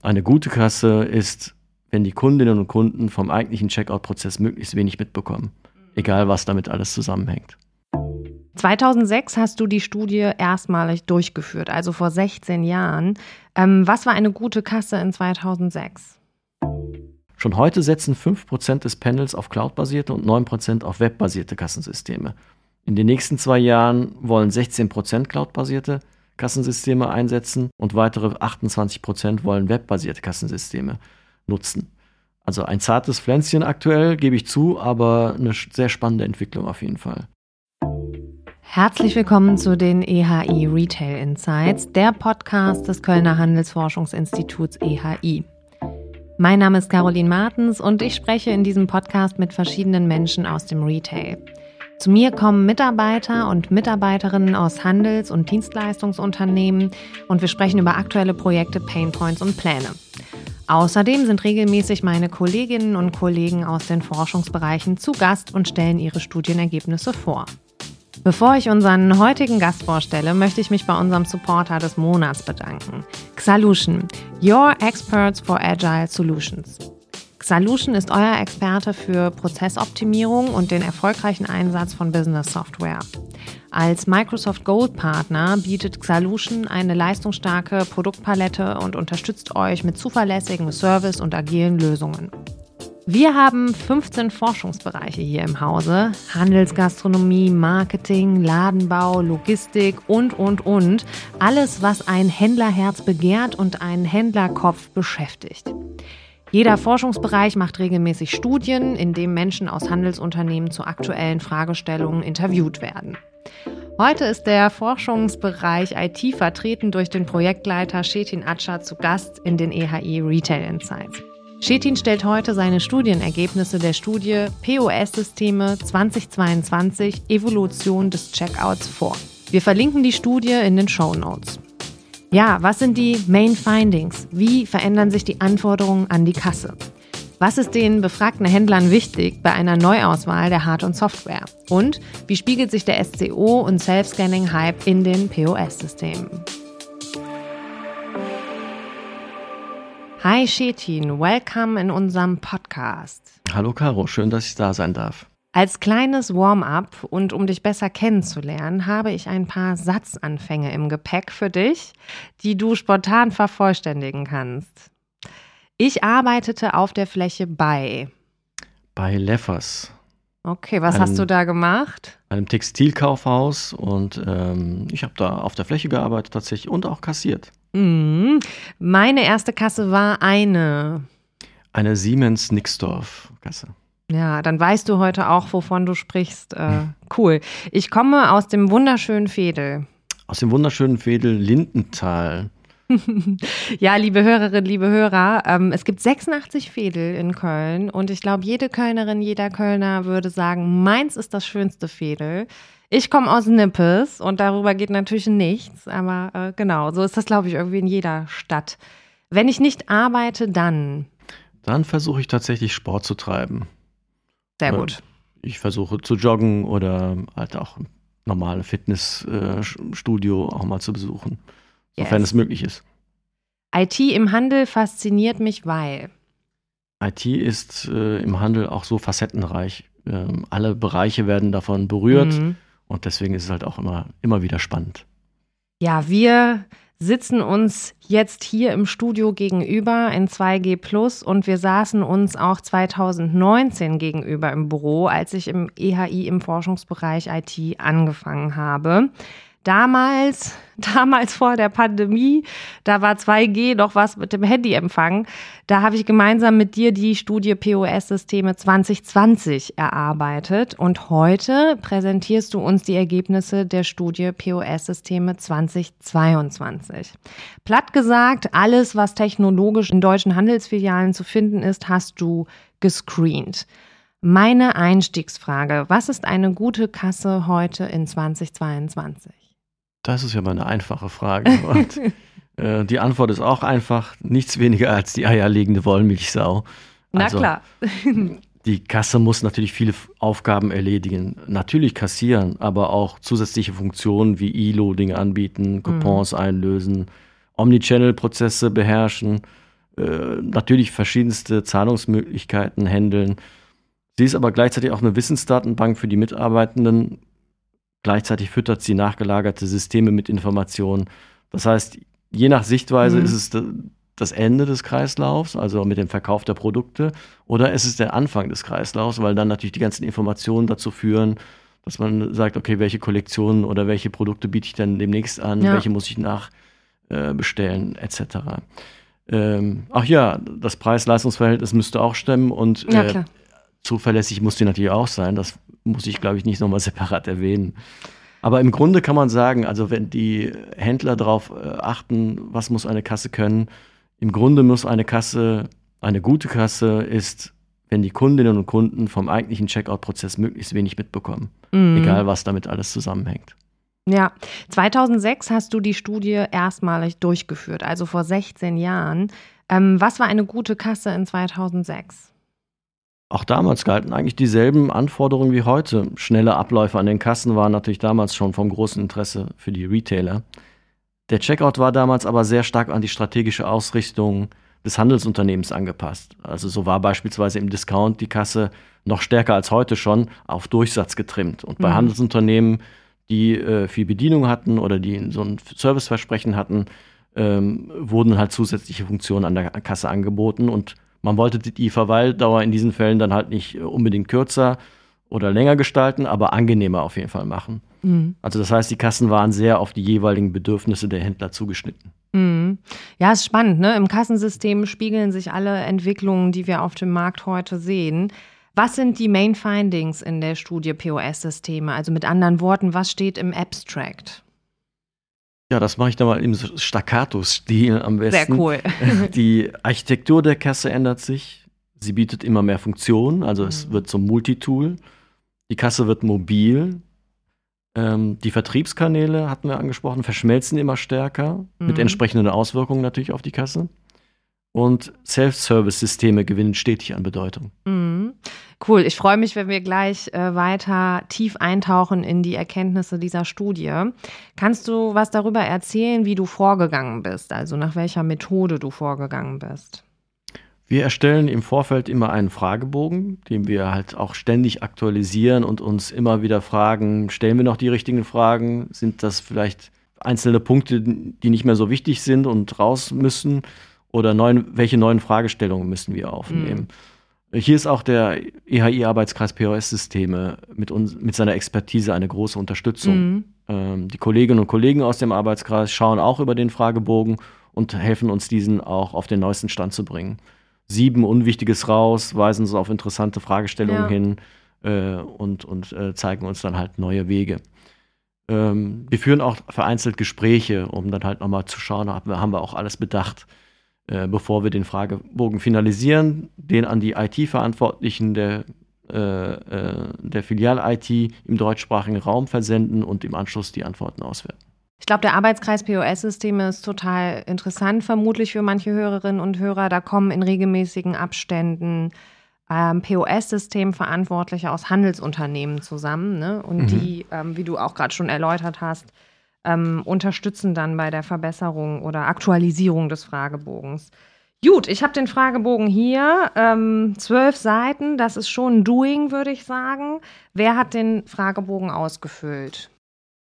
Eine gute Kasse ist, wenn die Kundinnen und Kunden vom eigentlichen Checkout-Prozess möglichst wenig mitbekommen. Egal, was damit alles zusammenhängt. 2006 hast du die Studie erstmalig durchgeführt, also vor 16 Jahren. Ähm, was war eine gute Kasse in 2006? Schon heute setzen 5% des Panels auf Cloud-basierte und 9% auf webbasierte Kassensysteme. In den nächsten zwei Jahren wollen 16% Cloud-basierte Kassensysteme einsetzen und weitere 28% wollen webbasierte Kassensysteme nutzen. Also ein zartes Pflänzchen aktuell, gebe ich zu, aber eine sehr spannende Entwicklung auf jeden Fall. Herzlich willkommen zu den EHI Retail Insights, der Podcast des Kölner Handelsforschungsinstituts EHI. Mein Name ist Caroline Martens und ich spreche in diesem Podcast mit verschiedenen Menschen aus dem Retail. Zu mir kommen Mitarbeiter und Mitarbeiterinnen aus Handels- und Dienstleistungsunternehmen und wir sprechen über aktuelle Projekte, Painpoints und Pläne. Außerdem sind regelmäßig meine Kolleginnen und Kollegen aus den Forschungsbereichen zu Gast und stellen ihre Studienergebnisse vor. Bevor ich unseren heutigen Gast vorstelle, möchte ich mich bei unserem Supporter des Monats bedanken. Xalution, Your Experts for Agile Solutions. Xalution ist euer Experte für Prozessoptimierung und den erfolgreichen Einsatz von Business Software. Als Microsoft Gold Partner bietet Xalution eine leistungsstarke Produktpalette und unterstützt euch mit zuverlässigen Service und agilen Lösungen. Wir haben 15 Forschungsbereiche hier im Hause. Handelsgastronomie, Marketing, Ladenbau, Logistik und, und, und. Alles, was ein Händlerherz begehrt und einen Händlerkopf beschäftigt. Jeder Forschungsbereich macht regelmäßig Studien, in denen Menschen aus Handelsunternehmen zu aktuellen Fragestellungen interviewt werden. Heute ist der Forschungsbereich IT vertreten durch den Projektleiter Shetin Atscha zu Gast in den EHI Retail Insights. Shetin stellt heute seine Studienergebnisse der Studie POS-Systeme 2022 Evolution des Checkouts vor. Wir verlinken die Studie in den Show Notes. Ja, was sind die Main Findings? Wie verändern sich die Anforderungen an die Kasse? Was ist den befragten Händlern wichtig bei einer Neuauswahl der Hard- und Software? Und wie spiegelt sich der SCO und Self-Scanning-Hype in den POS-Systemen? Hi Shetin, welcome in unserem Podcast. Hallo Caro, schön, dass ich da sein darf. Als kleines Warm-up und um dich besser kennenzulernen, habe ich ein paar Satzanfänge im Gepäck für dich, die du spontan vervollständigen kannst. Ich arbeitete auf der Fläche bei. Bei Leffers. Okay, was einem, hast du da gemacht? Einem Textilkaufhaus und ähm, ich habe da auf der Fläche gearbeitet tatsächlich und auch kassiert. Mhm. Meine erste Kasse war eine. Eine Siemens Nixdorf Kasse. Ja, dann weißt du heute auch, wovon du sprichst. Äh, cool. Ich komme aus dem wunderschönen Fedel. Aus dem wunderschönen Fedel Lindenthal. ja, liebe Hörerinnen, liebe Hörer, ähm, es gibt 86 Fädel in Köln und ich glaube, jede Kölnerin, jeder Kölner würde sagen, meins ist das schönste Fädel. Ich komme aus Nippes und darüber geht natürlich nichts, aber äh, genau, so ist das, glaube ich, irgendwie in jeder Stadt. Wenn ich nicht arbeite, dann. Dann versuche ich tatsächlich Sport zu treiben. Sehr gut. Ich versuche zu joggen oder halt auch normale Fitnessstudio auch mal zu besuchen, sofern yes. es möglich ist. IT im Handel fasziniert mich, weil. IT ist äh, im Handel auch so facettenreich. Ähm, alle Bereiche werden davon berührt mhm. und deswegen ist es halt auch immer, immer wieder spannend. Ja, wir sitzen uns jetzt hier im Studio gegenüber in 2G Plus und wir saßen uns auch 2019 gegenüber im Büro, als ich im EHI im Forschungsbereich IT angefangen habe. Damals, damals vor der Pandemie, da war 2G noch was mit dem Handyempfang. Da habe ich gemeinsam mit dir die Studie POS-Systeme 2020 erarbeitet und heute präsentierst du uns die Ergebnisse der Studie POS-Systeme 2022. Platt gesagt, alles, was technologisch in deutschen Handelsfilialen zu finden ist, hast du gescreent. Meine Einstiegsfrage, was ist eine gute Kasse heute in 2022? Das ist ja mal eine einfache Frage. Und äh, die Antwort ist auch einfach, nichts weniger als die eierlegende Wollmilchsau. Na also, klar. die Kasse muss natürlich viele Aufgaben erledigen. Natürlich kassieren, aber auch zusätzliche Funktionen wie E-Loading anbieten, Coupons mhm. einlösen, Omnichannel-Prozesse beherrschen, äh, natürlich verschiedenste Zahlungsmöglichkeiten handeln. Sie ist aber gleichzeitig auch eine Wissensdatenbank für die Mitarbeitenden. Gleichzeitig füttert sie nachgelagerte Systeme mit Informationen. Das heißt, je nach Sichtweise mhm. ist es das Ende des Kreislaufs, also mit dem Verkauf der Produkte, oder ist es der Anfang des Kreislaufs, weil dann natürlich die ganzen Informationen dazu führen, dass man sagt, okay, welche Kollektionen oder welche Produkte biete ich dann demnächst an, ja. welche muss ich nachbestellen, äh, etc. Ähm, ach ja, das Preis-Leistungs-Verhältnis müsste auch stimmen und ja, äh, zuverlässig muss die natürlich auch sein. Das muss ich, glaube ich, nicht nochmal separat erwähnen. Aber im Grunde kann man sagen, also wenn die Händler darauf äh, achten, was muss eine Kasse können, im Grunde muss eine Kasse, eine gute Kasse ist, wenn die Kundinnen und Kunden vom eigentlichen Checkout-Prozess möglichst wenig mitbekommen. Mhm. Egal, was damit alles zusammenhängt. Ja, 2006 hast du die Studie erstmalig durchgeführt, also vor 16 Jahren. Ähm, was war eine gute Kasse in 2006? Auch damals galten eigentlich dieselben Anforderungen wie heute. Schnelle Abläufe an den Kassen waren natürlich damals schon vom großen Interesse für die Retailer. Der Checkout war damals aber sehr stark an die strategische Ausrichtung des Handelsunternehmens angepasst. Also so war beispielsweise im Discount die Kasse noch stärker als heute schon auf Durchsatz getrimmt. Und bei mhm. Handelsunternehmen, die äh, viel Bedienung hatten oder die so ein Serviceversprechen hatten, ähm, wurden halt zusätzliche Funktionen an der Kasse angeboten und man wollte die Verweildauer in diesen Fällen dann halt nicht unbedingt kürzer oder länger gestalten, aber angenehmer auf jeden Fall machen. Mhm. Also das heißt, die Kassen waren sehr auf die jeweiligen Bedürfnisse der Händler zugeschnitten. Mhm. Ja, ist spannend. Ne? Im Kassensystem spiegeln sich alle Entwicklungen, die wir auf dem Markt heute sehen. Was sind die Main Findings in der Studie POS-Systeme? Also mit anderen Worten, was steht im Abstract? Ja, das mache ich dann mal im Staccato-Stil am besten. Sehr cool. Die Architektur der Kasse ändert sich. Sie bietet immer mehr Funktionen, also mhm. es wird zum Multitool. Die Kasse wird mobil. Ähm, die Vertriebskanäle, hatten wir angesprochen, verschmelzen immer stärker, mhm. mit entsprechenden Auswirkungen natürlich auf die Kasse. Und Self-Service-Systeme gewinnen stetig an Bedeutung. Mhm. Cool, ich freue mich, wenn wir gleich äh, weiter tief eintauchen in die Erkenntnisse dieser Studie. Kannst du was darüber erzählen, wie du vorgegangen bist, also nach welcher Methode du vorgegangen bist? Wir erstellen im Vorfeld immer einen Fragebogen, den wir halt auch ständig aktualisieren und uns immer wieder fragen, stellen wir noch die richtigen Fragen? Sind das vielleicht einzelne Punkte, die nicht mehr so wichtig sind und raus müssen? Oder neuen, welche neuen Fragestellungen müssen wir aufnehmen? Mhm. Hier ist auch der EHI-Arbeitskreis POS-Systeme mit, mit seiner Expertise eine große Unterstützung. Mhm. Ähm, die Kolleginnen und Kollegen aus dem Arbeitskreis schauen auch über den Fragebogen und helfen uns, diesen auch auf den neuesten Stand zu bringen. Sieben Unwichtiges raus, weisen uns auf interessante Fragestellungen ja. hin äh, und, und äh, zeigen uns dann halt neue Wege. Ähm, wir führen auch vereinzelt Gespräche, um dann halt nochmal zu schauen, haben wir auch alles bedacht. Äh, bevor wir den Fragebogen finalisieren, den an die IT-Verantwortlichen der, äh, äh der Filial-IT im deutschsprachigen Raum versenden und im Anschluss die Antworten auswerten. Ich glaube, der Arbeitskreis POS-Systeme ist total interessant, vermutlich für manche Hörerinnen und Hörer. Da kommen in regelmäßigen Abständen ähm, POS-Systemverantwortliche aus Handelsunternehmen zusammen. Ne? Und mhm. die, ähm, wie du auch gerade schon erläutert hast, ähm, unterstützen dann bei der Verbesserung oder Aktualisierung des Fragebogens. Gut, ich habe den Fragebogen hier, ähm, zwölf Seiten, das ist schon ein Doing, würde ich sagen. Wer hat den Fragebogen ausgefüllt?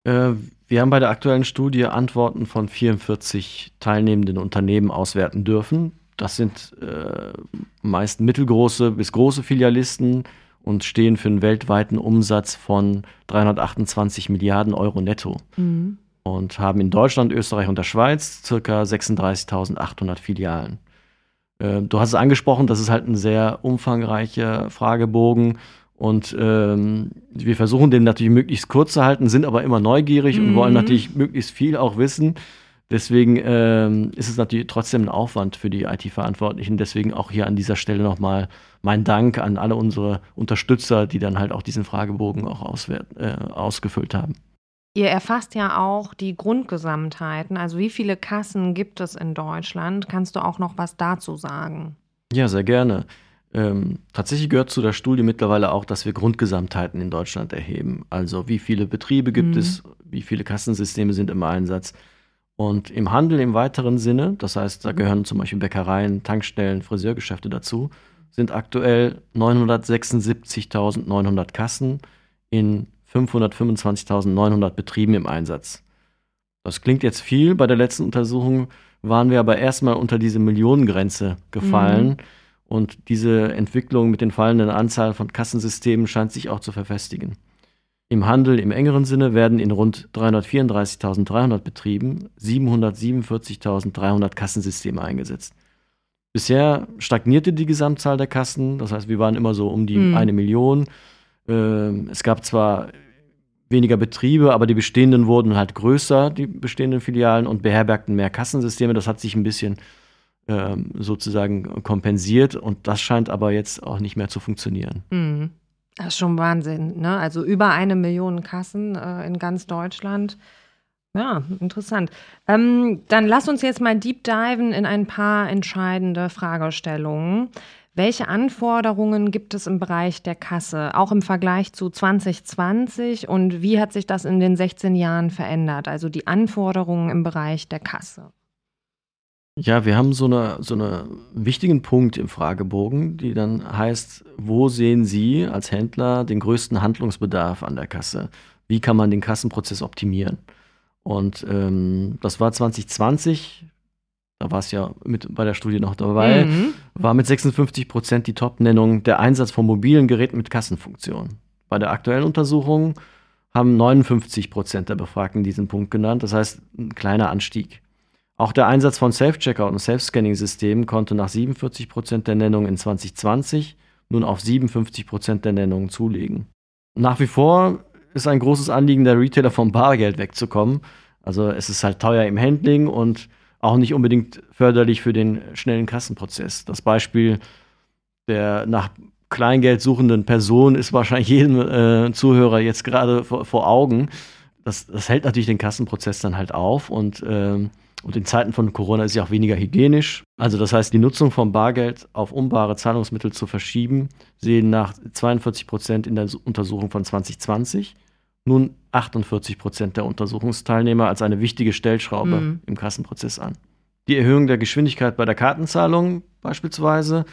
Äh, wir haben bei der aktuellen Studie Antworten von 44 teilnehmenden Unternehmen auswerten dürfen. Das sind äh, meist mittelgroße bis große Filialisten und stehen für einen weltweiten Umsatz von 328 Milliarden Euro netto. Mhm und haben in Deutschland, Österreich und der Schweiz ca. 36.800 Filialen. Äh, du hast es angesprochen, das ist halt ein sehr umfangreicher Fragebogen und ähm, wir versuchen den natürlich möglichst kurz zu halten, sind aber immer neugierig mhm. und wollen natürlich möglichst viel auch wissen. Deswegen ähm, ist es natürlich trotzdem ein Aufwand für die IT-Verantwortlichen. Deswegen auch hier an dieser Stelle nochmal mein Dank an alle unsere Unterstützer, die dann halt auch diesen Fragebogen auch auswert, äh, ausgefüllt haben. Ihr erfasst ja auch die Grundgesamtheiten. Also wie viele Kassen gibt es in Deutschland? Kannst du auch noch was dazu sagen? Ja, sehr gerne. Ähm, tatsächlich gehört zu der Studie mittlerweile auch, dass wir Grundgesamtheiten in Deutschland erheben. Also wie viele Betriebe gibt mhm. es, wie viele Kassensysteme sind im Einsatz. Und im Handel im weiteren Sinne, das heißt, da gehören zum Beispiel Bäckereien, Tankstellen, Friseurgeschäfte dazu, sind aktuell 976.900 Kassen in 525.900 Betrieben im Einsatz. Das klingt jetzt viel. Bei der letzten Untersuchung waren wir aber erstmal unter diese Millionengrenze gefallen. Mhm. Und diese Entwicklung mit den fallenden Anzahl von Kassensystemen scheint sich auch zu verfestigen. Im Handel im engeren Sinne werden in rund 334.300 Betrieben 747.300 Kassensysteme eingesetzt. Bisher stagnierte die Gesamtzahl der Kassen, das heißt, wir waren immer so um die mhm. eine Million. Ähm, es gab zwar weniger Betriebe, aber die bestehenden wurden halt größer, die bestehenden Filialen, und beherbergten mehr Kassensysteme. Das hat sich ein bisschen ähm, sozusagen kompensiert und das scheint aber jetzt auch nicht mehr zu funktionieren. Mhm. Das ist schon Wahnsinn. Ne? Also über eine Million Kassen äh, in ganz Deutschland. Ja, interessant. Ähm, dann lass uns jetzt mal deep diven in ein paar entscheidende Fragestellungen. Welche Anforderungen gibt es im Bereich der Kasse, auch im Vergleich zu 2020 und wie hat sich das in den 16 Jahren verändert? Also die Anforderungen im Bereich der Kasse. Ja, wir haben so einen so eine wichtigen Punkt im Fragebogen, die dann heißt, wo sehen Sie als Händler den größten Handlungsbedarf an der Kasse? Wie kann man den Kassenprozess optimieren? Und ähm, das war 2020, da war es ja mit bei der Studie noch dabei, mhm. war mit 56 Prozent die Top-Nennung der Einsatz von mobilen Geräten mit Kassenfunktion. Bei der aktuellen Untersuchung haben 59 Prozent der Befragten diesen Punkt genannt, das heißt ein kleiner Anstieg. Auch der Einsatz von Self-Checkout und Self-Scanning-Systemen konnte nach 47 Prozent der Nennungen in 2020 nun auf 57 Prozent der Nennungen zulegen. Nach wie vor ist ein großes Anliegen der Retailer vom Bargeld wegzukommen. Also es ist halt teuer im Handling und auch nicht unbedingt förderlich für den schnellen Kassenprozess. Das Beispiel der nach Kleingeld suchenden Person ist wahrscheinlich jedem äh, Zuhörer jetzt gerade vor, vor, Augen. Das, das, hält natürlich den Kassenprozess dann halt auf und, ähm, und in Zeiten von Corona ist ja auch weniger hygienisch. Also das heißt, die Nutzung von Bargeld auf umbare Zahlungsmittel zu verschieben, sehen nach 42 Prozent in der Untersuchung von 2020 nun 48 Prozent der Untersuchungsteilnehmer als eine wichtige Stellschraube mhm. im Kassenprozess an. Die Erhöhung der Geschwindigkeit bei der Kartenzahlung beispielsweise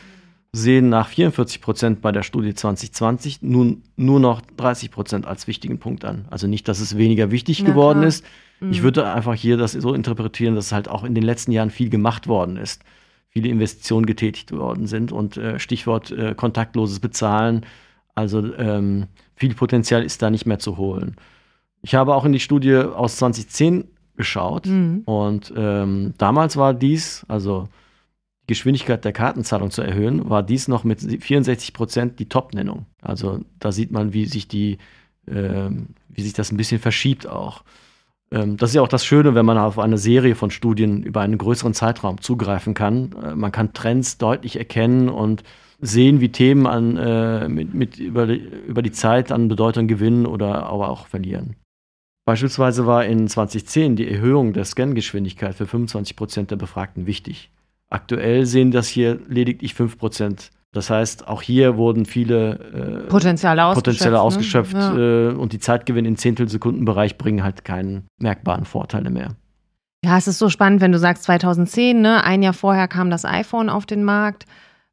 sehen nach 44 Prozent bei der Studie 2020 nun nur noch 30 Prozent als wichtigen Punkt an. Also nicht, dass es weniger wichtig Na, geworden klar. ist. Mhm. Ich würde einfach hier das so interpretieren, dass halt auch in den letzten Jahren viel gemacht worden ist. Viele Investitionen getätigt worden sind und äh, Stichwort äh, kontaktloses Bezahlen. Also ähm, viel Potenzial ist da nicht mehr zu holen. Ich habe auch in die Studie aus 2010 geschaut mhm. und ähm, damals war dies, also die Geschwindigkeit der Kartenzahlung zu erhöhen, war dies noch mit 64 Prozent die Top-Nennung. Also da sieht man, wie sich die, äh, wie sich das ein bisschen verschiebt auch. Ähm, das ist ja auch das Schöne, wenn man auf eine Serie von Studien über einen größeren Zeitraum zugreifen kann. Äh, man kann Trends deutlich erkennen und sehen, wie Themen an, äh, mit, mit über, die, über die Zeit an Bedeutung gewinnen oder aber auch verlieren. Beispielsweise war in 2010 die Erhöhung der Scan-Geschwindigkeit für 25 Prozent der Befragten wichtig. Aktuell sehen das hier lediglich 5 Prozent. Das heißt, auch hier wurden viele äh, Potenziale ausgeschöpft, Potenziale ausgeschöpft ne? ja. äh, und die Zeitgewinn im Zehntelsekundenbereich bringen halt keinen merkbaren Vorteile mehr. Ja, es ist so spannend, wenn du sagst 2010, ne? ein Jahr vorher kam das iPhone auf den Markt.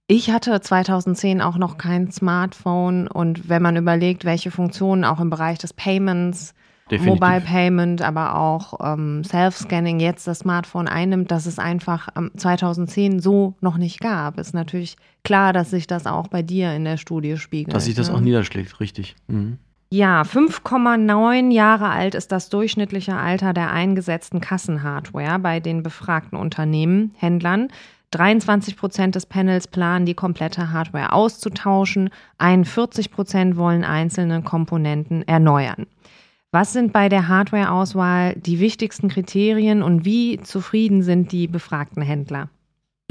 Ich hatte 2010 auch noch kein Smartphone und wenn man überlegt, welche Funktionen auch im Bereich des Payments, Definitiv. Mobile Payment, aber auch ähm, Self-Scanning jetzt das Smartphone einnimmt, dass es einfach ähm, 2010 so noch nicht gab, ist natürlich klar, dass sich das auch bei dir in der Studie spiegelt. Dass sich das ne? auch niederschlägt, richtig. Mhm. Ja, 5,9 Jahre alt ist das durchschnittliche Alter der eingesetzten Kassenhardware bei den befragten Unternehmen, Händlern. 23 Prozent des Panels planen, die komplette Hardware auszutauschen. 41 Prozent wollen einzelne Komponenten erneuern. Was sind bei der Hardware-Auswahl die wichtigsten Kriterien und wie zufrieden sind die befragten Händler?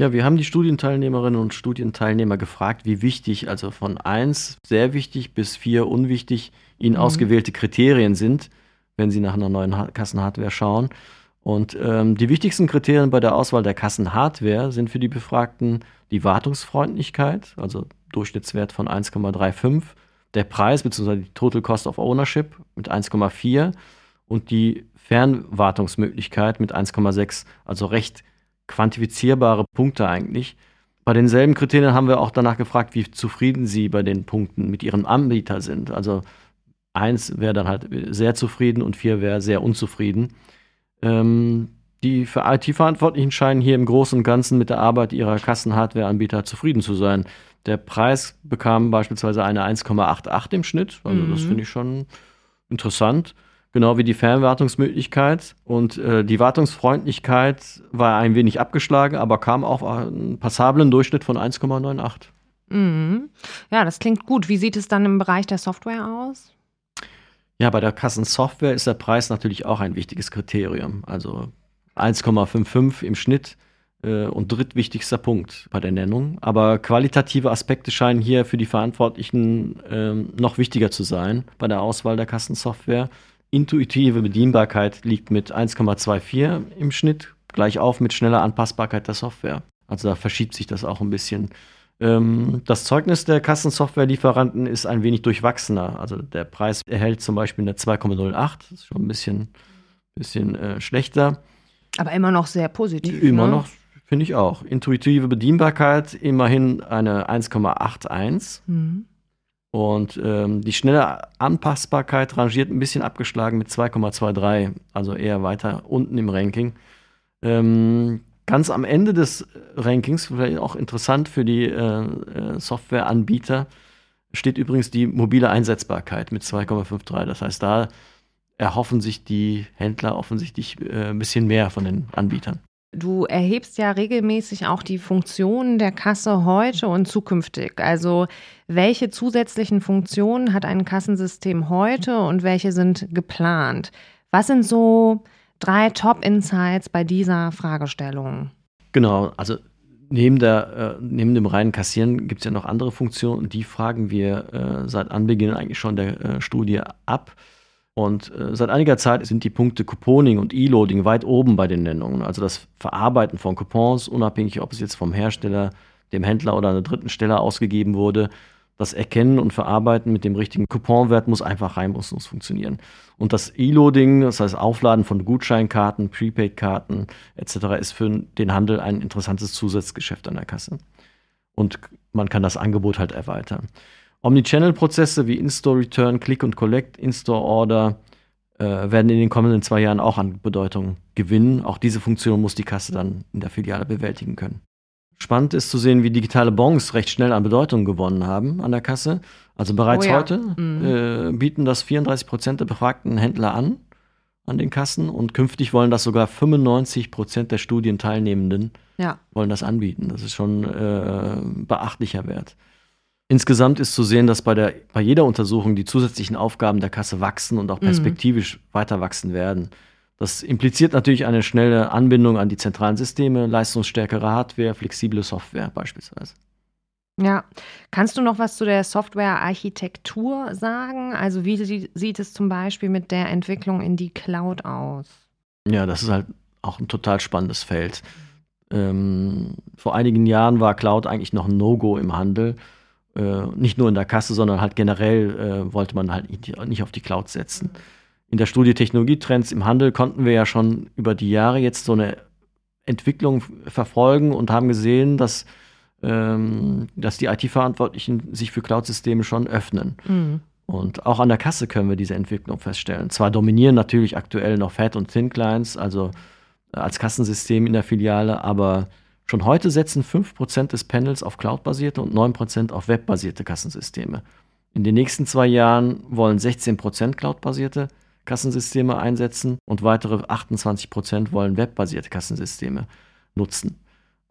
Ja, wir haben die Studienteilnehmerinnen und Studienteilnehmer gefragt, wie wichtig, also von 1 sehr wichtig bis 4 unwichtig, ihnen mhm. ausgewählte Kriterien sind, wenn sie nach einer neuen Kassenhardware schauen. Und ähm, die wichtigsten Kriterien bei der Auswahl der Kassenhardware sind für die Befragten die Wartungsfreundlichkeit, also Durchschnittswert von 1,35, der Preis bzw. die Total Cost of Ownership mit 1,4 und die Fernwartungsmöglichkeit mit 1,6, also recht quantifizierbare Punkte eigentlich. Bei denselben Kriterien haben wir auch danach gefragt, wie zufrieden Sie bei den Punkten mit Ihrem Anbieter sind. Also eins wäre dann halt sehr zufrieden und vier wäre sehr unzufrieden. Ähm, die IT-Verantwortlichen scheinen hier im Großen und Ganzen mit der Arbeit ihrer Kassenhardware-Anbieter zufrieden zu sein. Der Preis bekam beispielsweise eine 1,88 im Schnitt. Also mhm. das finde ich schon interessant genau wie die Fernwartungsmöglichkeit. Und äh, die Wartungsfreundlichkeit war ein wenig abgeschlagen, aber kam auf einen passablen Durchschnitt von 1,98. Mhm. Ja, das klingt gut. Wie sieht es dann im Bereich der Software aus? Ja, bei der Kassensoftware ist der Preis natürlich auch ein wichtiges Kriterium. Also 1,55 im Schnitt äh, und drittwichtigster Punkt bei der Nennung. Aber qualitative Aspekte scheinen hier für die Verantwortlichen äh, noch wichtiger zu sein bei der Auswahl der Kassensoftware. Intuitive Bedienbarkeit liegt mit 1,24 im Schnitt, gleich auf mit schneller Anpassbarkeit der Software. Also da verschiebt sich das auch ein bisschen. Ähm, das Zeugnis der Kassensoftwarelieferanten ist ein wenig durchwachsener. Also der Preis erhält zum Beispiel eine 2,08, das ist schon ein bisschen, bisschen äh, schlechter. Aber immer noch sehr positiv. Immer ne? noch, finde ich auch. Intuitive Bedienbarkeit immerhin eine 1,81. Mhm. Und ähm, die schnelle Anpassbarkeit rangiert ein bisschen abgeschlagen mit 2,23, also eher weiter unten im Ranking. Ähm, ganz am Ende des Rankings, vielleicht auch interessant für die äh, äh Softwareanbieter, steht übrigens die mobile Einsetzbarkeit mit 2,53. Das heißt, da erhoffen sich die Händler offensichtlich äh, ein bisschen mehr von den Anbietern. Du erhebst ja regelmäßig auch die Funktionen der Kasse heute und zukünftig. Also welche zusätzlichen Funktionen hat ein Kassensystem heute und welche sind geplant? Was sind so drei Top-Insights bei dieser Fragestellung? Genau, also neben, der, äh, neben dem reinen Kassieren gibt es ja noch andere Funktionen und die fragen wir äh, seit Anbeginn eigentlich schon der äh, Studie ab. Und äh, seit einiger Zeit sind die Punkte Couponing und E-Loading weit oben bei den Nennungen. Also das Verarbeiten von Coupons, unabhängig ob es jetzt vom Hersteller, dem Händler oder einer dritten Stelle ausgegeben wurde, das Erkennen und Verarbeiten mit dem richtigen Couponwert muss einfach reibungslos funktionieren. Und das E-Loading, das heißt Aufladen von Gutscheinkarten, Prepaid-Karten etc., ist für den Handel ein interessantes Zusatzgeschäft an der Kasse. Und man kann das Angebot halt erweitern. Omnichannel-Prozesse wie In-Store Return, Click und Collect, In-Store Order äh, werden in den kommenden zwei Jahren auch an Bedeutung gewinnen. Auch diese Funktion muss die Kasse dann in der Filiale bewältigen können. Spannend ist zu sehen, wie digitale Bons recht schnell an Bedeutung gewonnen haben an der Kasse. Also bereits oh ja. heute mhm. äh, bieten das 34 Prozent der befragten Händler an an den Kassen und künftig wollen das sogar 95 Prozent der Studienteilnehmenden ja. wollen das anbieten. Das ist schon äh, beachtlicher Wert. Insgesamt ist zu sehen, dass bei, der, bei jeder Untersuchung die zusätzlichen Aufgaben der Kasse wachsen und auch mhm. perspektivisch mhm. weiter wachsen werden. Das impliziert natürlich eine schnelle Anbindung an die zentralen Systeme, leistungsstärkere Hardware, flexible Software beispielsweise. Ja, kannst du noch was zu der Softwarearchitektur sagen? Also wie sieht es zum Beispiel mit der Entwicklung in die Cloud aus? Ja, das ist halt auch ein total spannendes Feld. Ähm, vor einigen Jahren war Cloud eigentlich noch ein No-Go im Handel äh, nicht nur in der Kasse, sondern halt generell äh, wollte man halt nicht auf die Cloud setzen. In der Studie Technologietrends im Handel konnten wir ja schon über die Jahre jetzt so eine Entwicklung verfolgen und haben gesehen, dass, ähm, dass die IT-Verantwortlichen sich für Cloud-Systeme schon öffnen. Mhm. Und auch an der Kasse können wir diese Entwicklung feststellen. Zwar dominieren natürlich aktuell noch Fat und Thin Clients, also äh, als Kassensystem in der Filiale, aber Schon heute setzen 5% des Panels auf Cloud-basierte und 9% auf webbasierte Kassensysteme. In den nächsten zwei Jahren wollen 16% Cloud-basierte Kassensysteme einsetzen und weitere 28% wollen webbasierte Kassensysteme nutzen.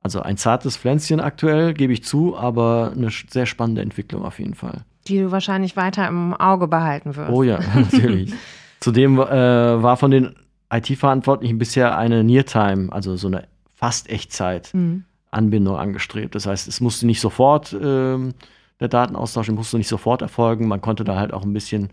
Also ein zartes Pflänzchen aktuell, gebe ich zu, aber eine sehr spannende Entwicklung auf jeden Fall. Die du wahrscheinlich weiter im Auge behalten wirst. Oh ja, natürlich. Zudem äh, war von den IT-Verantwortlichen bisher eine Near-Time, also so eine fast Echtzeit-Anbindung mhm. angestrebt. Das heißt, es musste nicht sofort ähm, der Datenaustausch musste nicht sofort erfolgen. Man konnte da halt auch ein bisschen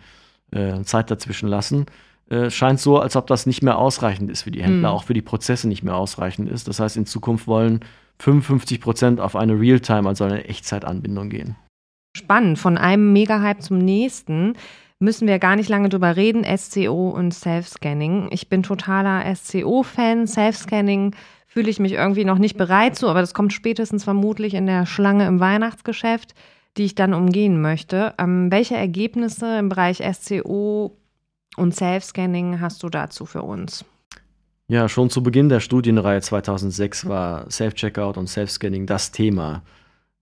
äh, Zeit dazwischen lassen. Äh, scheint so, als ob das nicht mehr ausreichend ist für die Händler, mhm. auch für die Prozesse nicht mehr ausreichend ist. Das heißt, in Zukunft wollen 55 Prozent auf eine Realtime, also eine Echtzeitanbindung gehen. Spannend, von einem Mega-Hype zum nächsten. müssen wir gar nicht lange drüber reden, SCO und Self-Scanning. Ich bin totaler SCO-Fan. Self-Scanning fühle ich mich irgendwie noch nicht bereit zu, aber das kommt spätestens vermutlich in der Schlange im Weihnachtsgeschäft, die ich dann umgehen möchte. Ähm, welche Ergebnisse im Bereich SCO und Self-Scanning hast du dazu für uns? Ja, schon zu Beginn der Studienreihe 2006 war Self-Checkout und Self-Scanning das Thema.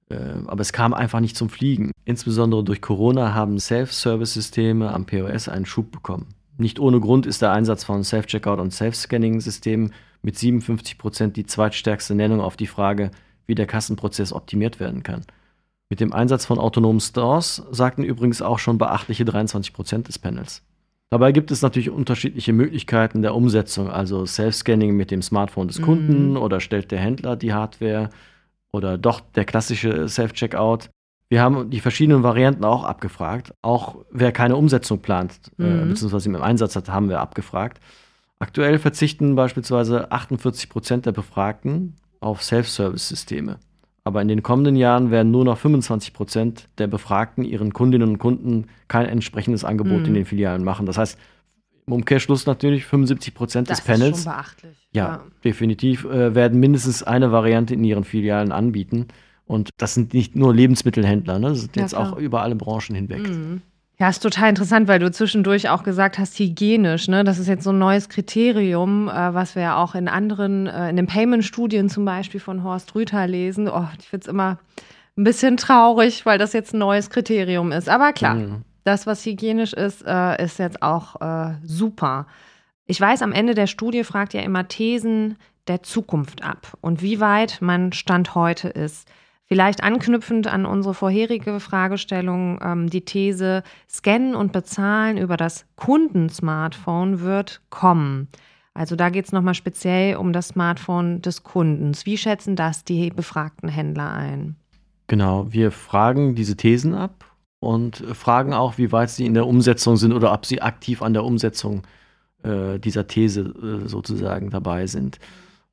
Äh, aber es kam einfach nicht zum Fliegen. Insbesondere durch Corona haben Self-Service-Systeme am POS einen Schub bekommen. Nicht ohne Grund ist der Einsatz von Self-Checkout und Self-Scanning-Systemen mit 57 Prozent die zweitstärkste Nennung auf die Frage, wie der Kassenprozess optimiert werden kann. Mit dem Einsatz von autonomen Stores sagten übrigens auch schon beachtliche 23 Prozent des Panels. Dabei gibt es natürlich unterschiedliche Möglichkeiten der Umsetzung, also Self-Scanning mit dem Smartphone des Kunden mhm. oder stellt der Händler die Hardware oder doch der klassische Self-Checkout. Wir haben die verschiedenen Varianten auch abgefragt. Auch wer keine Umsetzung plant, äh, mhm. äh, beziehungsweise im Einsatz hat, haben wir abgefragt. Aktuell verzichten beispielsweise 48 Prozent der Befragten auf Self-Service-Systeme. Aber in den kommenden Jahren werden nur noch 25 Prozent der Befragten ihren Kundinnen und Kunden kein entsprechendes Angebot mhm. in den Filialen machen. Das heißt, im Umkehrschluss natürlich 75 Prozent des Panels. Das ist schon beachtlich. Ja, ja. definitiv äh, werden mindestens eine Variante in ihren Filialen anbieten. Und das sind nicht nur Lebensmittelhändler, ne? das sind ja, jetzt klar. auch über alle Branchen hinweg. Mhm. Ja, ist total interessant, weil du zwischendurch auch gesagt hast, hygienisch, ne? Das ist jetzt so ein neues Kriterium, äh, was wir ja auch in anderen, äh, in den Payment-Studien zum Beispiel von Horst Rüther lesen. Oh, ich finde es immer ein bisschen traurig, weil das jetzt ein neues Kriterium ist. Aber klar, mhm. das, was hygienisch ist, äh, ist jetzt auch äh, super. Ich weiß, am Ende der Studie fragt ja immer Thesen der Zukunft ab und wie weit man Stand heute ist. Vielleicht anknüpfend an unsere vorherige Fragestellung, ähm, die These, Scannen und Bezahlen über das Kundensmartphone wird kommen. Also da geht es nochmal speziell um das Smartphone des Kundens. Wie schätzen das die befragten Händler ein? Genau, wir fragen diese Thesen ab und fragen auch, wie weit sie in der Umsetzung sind oder ob sie aktiv an der Umsetzung äh, dieser These äh, sozusagen dabei sind.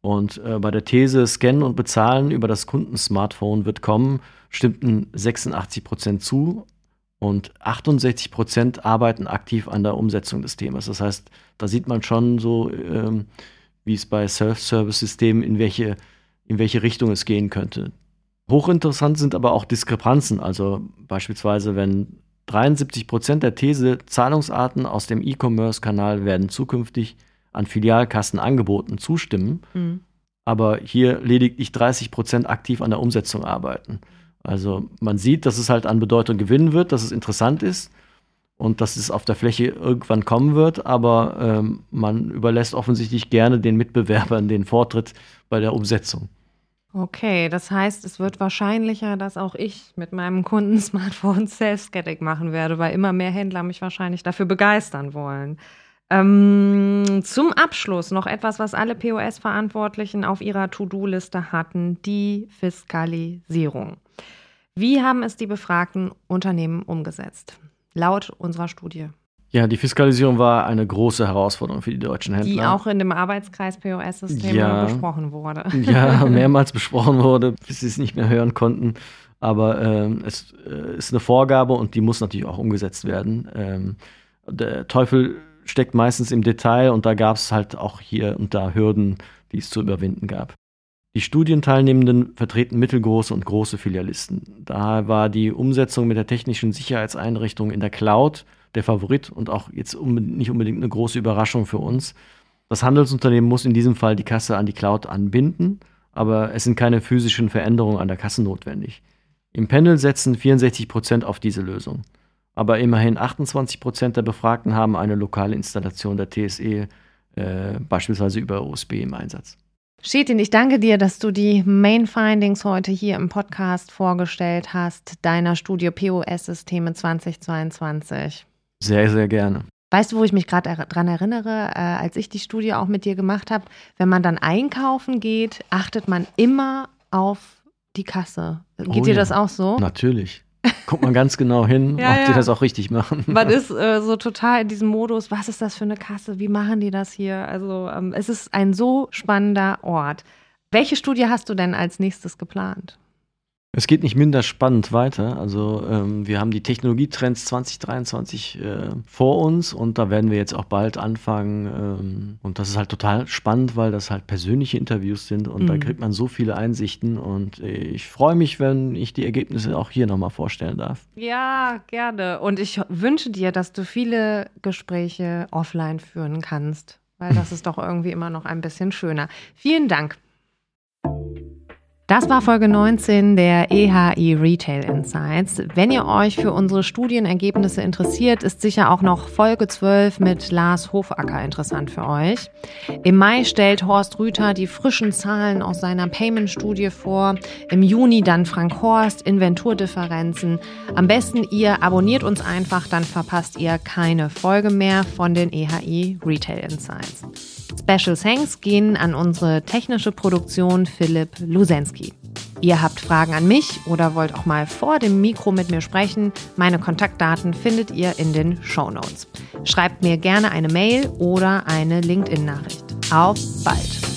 Und äh, bei der These Scannen und Bezahlen über das Kundensmartphone wird kommen, stimmten 86 Prozent zu und 68 Prozent arbeiten aktiv an der Umsetzung des Themas. Das heißt, da sieht man schon so, ähm, wie es bei Self-Service-Systemen in welche, in welche Richtung es gehen könnte. Hochinteressant sind aber auch Diskrepanzen. Also beispielsweise, wenn 73 Prozent der These Zahlungsarten aus dem E-Commerce-Kanal werden zukünftig an Filialkassen angeboten, zustimmen, mhm. aber hier lediglich 30 Prozent aktiv an der Umsetzung arbeiten. Also man sieht, dass es halt an Bedeutung gewinnen wird, dass es interessant ist und dass es auf der Fläche irgendwann kommen wird, aber ähm, man überlässt offensichtlich gerne den Mitbewerbern den Vortritt bei der Umsetzung. Okay, das heißt, es wird wahrscheinlicher, dass auch ich mit meinem Kunden-Smartphone Self-Scanning machen werde, weil immer mehr Händler mich wahrscheinlich dafür begeistern wollen. Ähm, zum Abschluss noch etwas, was alle POS-Verantwortlichen auf ihrer To-Do-Liste hatten, die Fiskalisierung. Wie haben es die befragten Unternehmen umgesetzt? Laut unserer Studie. Ja, die Fiskalisierung war eine große Herausforderung für die deutschen Händler. Die auch in dem Arbeitskreis POS-System ja, besprochen wurde. Ja, mehrmals besprochen wurde, bis sie es nicht mehr hören konnten. Aber ähm, es äh, ist eine Vorgabe und die muss natürlich auch umgesetzt werden. Ähm, der Teufel steckt meistens im Detail und da gab es halt auch hier und da Hürden, die es zu überwinden gab. Die Studienteilnehmenden vertreten mittelgroße und große Filialisten. Daher war die Umsetzung mit der technischen Sicherheitseinrichtung in der Cloud der Favorit und auch jetzt nicht unbedingt eine große Überraschung für uns. Das Handelsunternehmen muss in diesem Fall die Kasse an die Cloud anbinden, aber es sind keine physischen Veränderungen an der Kasse notwendig. Im Panel setzen 64 Prozent auf diese Lösung aber immerhin 28 Prozent der Befragten haben eine lokale Installation der TSE, äh, beispielsweise über USB im Einsatz. Shetin, ich danke dir, dass du die Main Findings heute hier im Podcast vorgestellt hast, deiner Studie POS-Systeme 2022. Sehr, sehr gerne. Weißt du, wo ich mich gerade er dran erinnere, äh, als ich die Studie auch mit dir gemacht habe? Wenn man dann einkaufen geht, achtet man immer auf die Kasse. Geht oh, dir ja. das auch so? Natürlich guckt man ganz genau hin, ja, ob ja. die das auch richtig machen. Man ist äh, so total in diesem Modus, was ist das für eine Kasse, wie machen die das hier? Also ähm, es ist ein so spannender Ort. Welche Studie hast du denn als nächstes geplant? Es geht nicht minder spannend weiter. Also ähm, wir haben die Technologietrends 2023 äh, vor uns und da werden wir jetzt auch bald anfangen. Ähm, und das ist halt total spannend, weil das halt persönliche Interviews sind und mhm. da kriegt man so viele Einsichten. Und ich freue mich, wenn ich die Ergebnisse auch hier nochmal vorstellen darf. Ja, gerne. Und ich wünsche dir, dass du viele Gespräche offline führen kannst, weil das ist doch irgendwie immer noch ein bisschen schöner. Vielen Dank. Das war Folge 19 der EHI Retail Insights. Wenn ihr euch für unsere Studienergebnisse interessiert, ist sicher auch noch Folge 12 mit Lars Hofacker interessant für euch. Im Mai stellt Horst Rüther die frischen Zahlen aus seiner Payment-Studie vor. Im Juni dann Frank Horst, Inventurdifferenzen. Am besten ihr abonniert uns einfach, dann verpasst ihr keine Folge mehr von den EHI Retail Insights. Special Thanks gehen an unsere technische Produktion Philipp Lusensky. Ihr habt Fragen an mich oder wollt auch mal vor dem Mikro mit mir sprechen? Meine Kontaktdaten findet ihr in den Show Notes. Schreibt mir gerne eine Mail oder eine LinkedIn-Nachricht. Auf bald!